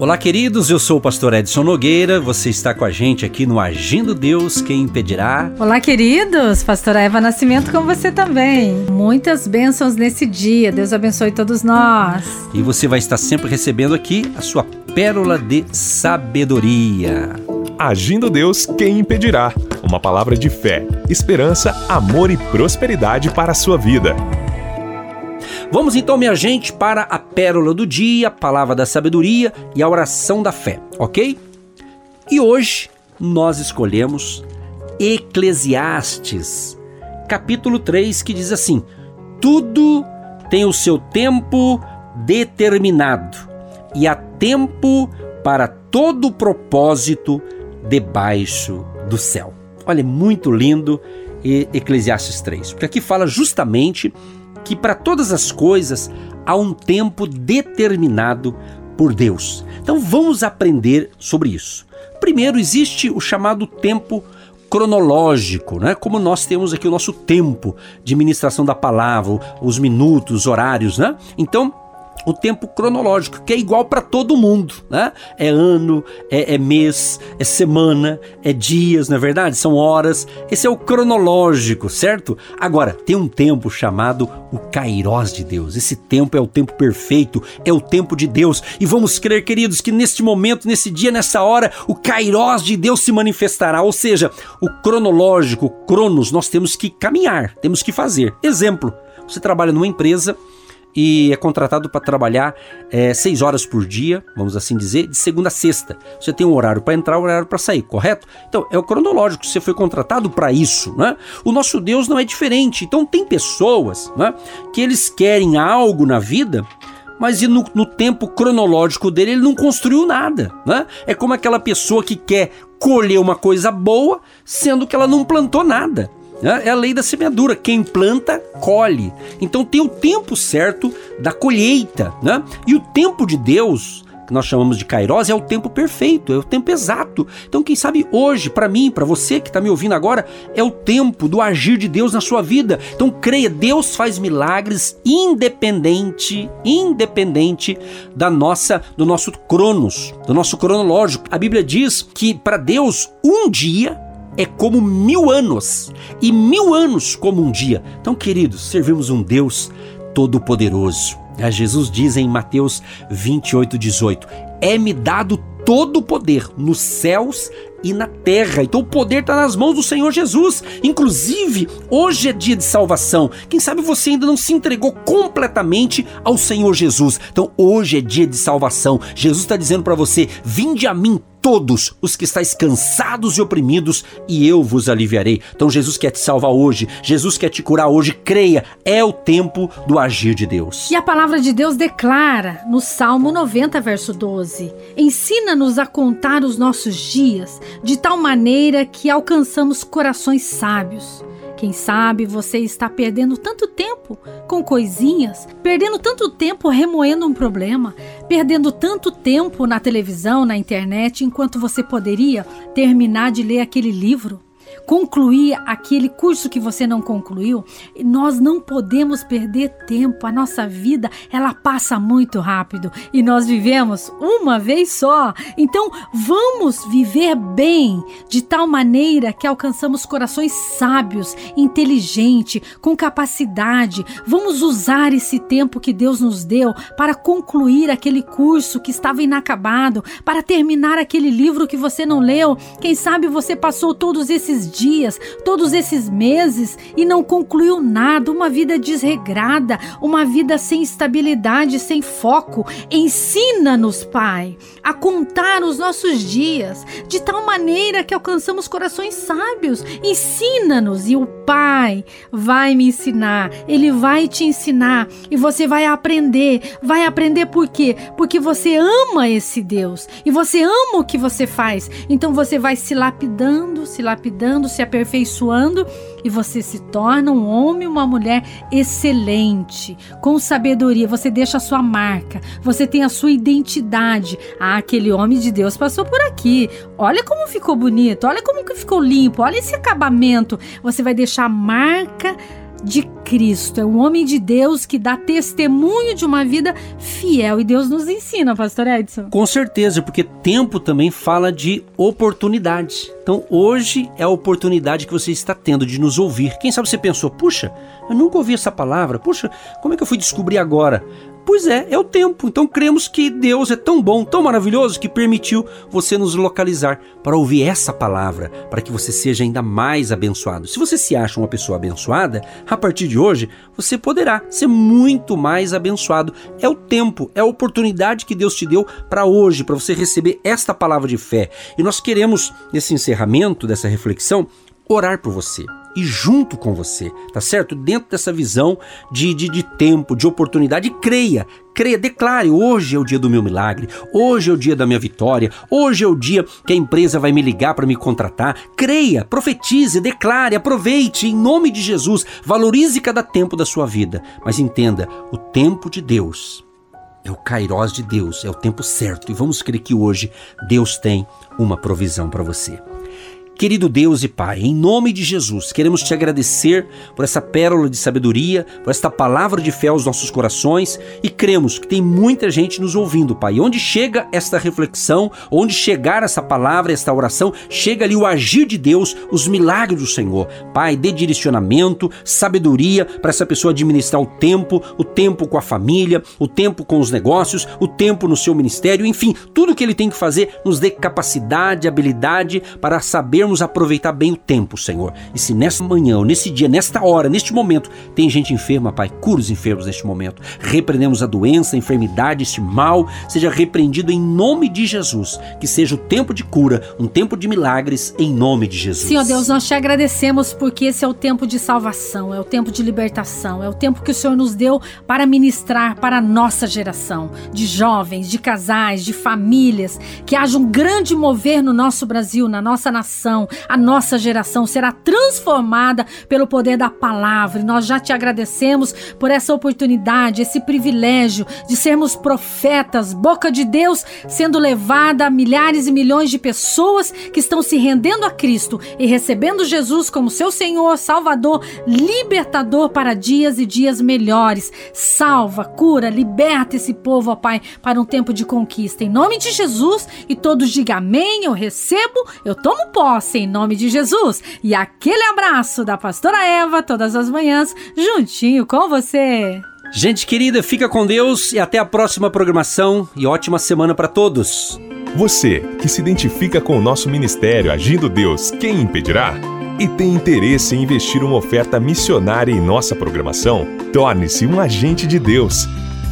Olá, queridos. Eu sou o pastor Edson Nogueira. Você está com a gente aqui no Agindo Deus, quem impedirá? Olá, queridos. Pastora Eva Nascimento com você também. Muitas bênçãos nesse dia. Deus abençoe todos nós. E você vai estar sempre recebendo aqui a sua pérola de sabedoria. Agindo Deus, quem impedirá? Uma palavra de fé, esperança, amor e prosperidade para a sua vida. Vamos então, minha gente, para a pérola do dia, a palavra da sabedoria e a oração da fé, ok? E hoje nós escolhemos Eclesiastes, capítulo 3, que diz assim: Tudo tem o seu tempo determinado, e há tempo para todo propósito debaixo do céu. Olha, é muito lindo Eclesiastes 3, porque aqui fala justamente que para todas as coisas há um tempo determinado por Deus. Então vamos aprender sobre isso. Primeiro, existe o chamado tempo cronológico, né? Como nós temos aqui o nosso tempo de ministração da palavra, os minutos, os horários, né? Então, o tempo cronológico, que é igual para todo mundo, né? É ano, é, é, mês, é semana, é dias, não é verdade? São horas. Esse é o cronológico, certo? Agora, tem um tempo chamado o Kairós de Deus. Esse tempo é o tempo perfeito, é o tempo de Deus. E vamos crer, queridos, que neste momento, nesse dia, nessa hora, o Kairós de Deus se manifestará. Ou seja, o cronológico, o cronos, nós temos que caminhar, temos que fazer. Exemplo, você trabalha numa empresa e é contratado para trabalhar é, seis horas por dia, vamos assim dizer, de segunda a sexta. Você tem um horário para entrar, um horário para sair, correto? Então é o cronológico. Você foi contratado para isso, né? O nosso Deus não é diferente. Então tem pessoas, né, que eles querem algo na vida mas no, no, tempo cronológico dele ele não construiu nada. Né? É como aquela pessoa que quer colher uma coisa boa, sendo que ela não plantou nada. Né? É a lei da semeadura. Quem planta, colhe. Então tem o tempo certo da colheita. Né? E o tempo de Deus, que nós chamamos de Kairos, é o tempo perfeito, é o tempo exato. Então, quem sabe hoje, para mim, para você que está me ouvindo agora, é o tempo do agir de Deus na sua vida. Então, creia, Deus faz milagres independente, independente da nossa, do nosso cronos, do nosso cronológico. A Bíblia diz que para Deus um dia é como mil anos, e mil anos como um dia. Então, queridos, servimos um Deus todo-poderoso. É, Jesus diz em Mateus 28, 18: É-me dado todo o poder nos céus e na terra. Então o poder está nas mãos do Senhor Jesus. Inclusive, hoje é dia de salvação. Quem sabe você ainda não se entregou completamente ao Senhor Jesus. Então hoje é dia de salvação. Jesus está dizendo para você: vinde a mim todos os que estáis cansados e oprimidos, e eu vos aliviarei. Então Jesus quer te salvar hoje, Jesus quer te curar hoje. Creia, é o tempo do agir de Deus. E a palavra de Deus declara no Salmo 90, verso 12: Ensina-nos a contar os nossos dias de tal maneira que alcançamos corações sábios. Quem sabe você está perdendo tanto tempo com coisinhas, perdendo tanto tempo remoendo um problema, perdendo tanto tempo na televisão, na internet, enquanto você poderia terminar de ler aquele livro concluir aquele curso que você não concluiu, nós não podemos perder tempo. A nossa vida, ela passa muito rápido e nós vivemos uma vez só. Então, vamos viver bem de tal maneira que alcançamos corações sábios, inteligentes, com capacidade. Vamos usar esse tempo que Deus nos deu para concluir aquele curso que estava inacabado, para terminar aquele livro que você não leu. Quem sabe você passou todos esses esses dias, todos esses meses e não concluiu nada, uma vida desregrada, uma vida sem estabilidade, sem foco. Ensina-nos, Pai, a contar os nossos dias de tal maneira que alcançamos corações sábios. Ensina-nos e o Pai vai me ensinar, ele vai te ensinar e você vai aprender. Vai aprender por quê? Porque você ama esse Deus e você ama o que você faz. Então você vai se lapidando, se lapidando se aperfeiçoando e você se torna um homem, uma mulher excelente, com sabedoria. Você deixa a sua marca, você tem a sua identidade. Ah, aquele homem de Deus passou por aqui. Olha como ficou bonito, olha como ficou limpo, olha esse acabamento. Você vai deixar a marca de Cristo. É um homem de Deus que dá testemunho de uma vida fiel. E Deus nos ensina, Pastor Edson. Com certeza, porque tempo também fala de oportunidade. Então hoje é a oportunidade que você está tendo de nos ouvir. Quem sabe você pensou, puxa, eu nunca ouvi essa palavra, puxa, como é que eu fui descobrir agora? Pois é, é o tempo. Então cremos que Deus é tão bom, tão maravilhoso, que permitiu você nos localizar para ouvir essa palavra, para que você seja ainda mais abençoado. Se você se acha uma pessoa abençoada, a partir de hoje você poderá ser muito mais abençoado. É o tempo, é a oportunidade que Deus te deu para hoje, para você receber esta palavra de fé. E nós queremos, nesse encerramento dessa reflexão, orar por você e junto com você, tá certo? Dentro dessa visão de, de, de tempo, de oportunidade, creia, creia, declare: hoje é o dia do meu milagre, hoje é o dia da minha vitória, hoje é o dia que a empresa vai me ligar para me contratar. Creia, profetize, declare, aproveite em nome de Jesus, valorize cada tempo da sua vida, mas entenda: o tempo de Deus é o kairós de Deus, é o tempo certo e vamos crer que hoje Deus tem uma provisão para você. Querido Deus e Pai, em nome de Jesus, queremos te agradecer por essa pérola de sabedoria, por esta palavra de fé aos nossos corações e cremos que tem muita gente nos ouvindo, Pai. Onde chega esta reflexão, onde chegar essa palavra, esta oração, chega ali o agir de Deus, os milagres do Senhor. Pai, dê direcionamento, sabedoria para essa pessoa administrar o tempo, o tempo com a família, o tempo com os negócios, o tempo no seu ministério, enfim, tudo que ele tem que fazer nos dê capacidade, habilidade para sabermos sabermos aproveitar bem o tempo, Senhor. E se nessa manhã, ou nesse dia, nesta hora, neste momento, tem gente enferma, Pai, cura os enfermos neste momento. Repreendemos a doença, a enfermidade, este mal, seja repreendido em nome de Jesus. Que seja o tempo de cura, um tempo de milagres, em nome de Jesus. Senhor Deus, nós te agradecemos porque esse é o tempo de salvação, é o tempo de libertação, é o tempo que o Senhor nos deu para ministrar para a nossa geração, de jovens, de casais, de famílias, que haja um grande mover no nosso Brasil, na nossa nação geração, a nossa geração será transformada pelo poder da palavra. E nós já te agradecemos por essa oportunidade, esse privilégio de sermos profetas, boca de Deus sendo levada a milhares e milhões de pessoas que estão se rendendo a Cristo e recebendo Jesus como seu Senhor, Salvador, libertador para dias e dias melhores. Salva, cura, liberta esse povo, ó Pai, para um tempo de conquista. Em nome de Jesus, e todos digam amém, eu recebo, eu tomo posse em nome de Jesus. E aquele abraço da pastora Eva todas as manhãs, juntinho com você. Gente querida, fica com Deus e até a próxima programação e ótima semana para todos. Você que se identifica com o nosso ministério Agindo Deus, quem impedirá? E tem interesse em investir uma oferta missionária em nossa programação? Torne-se um agente de Deus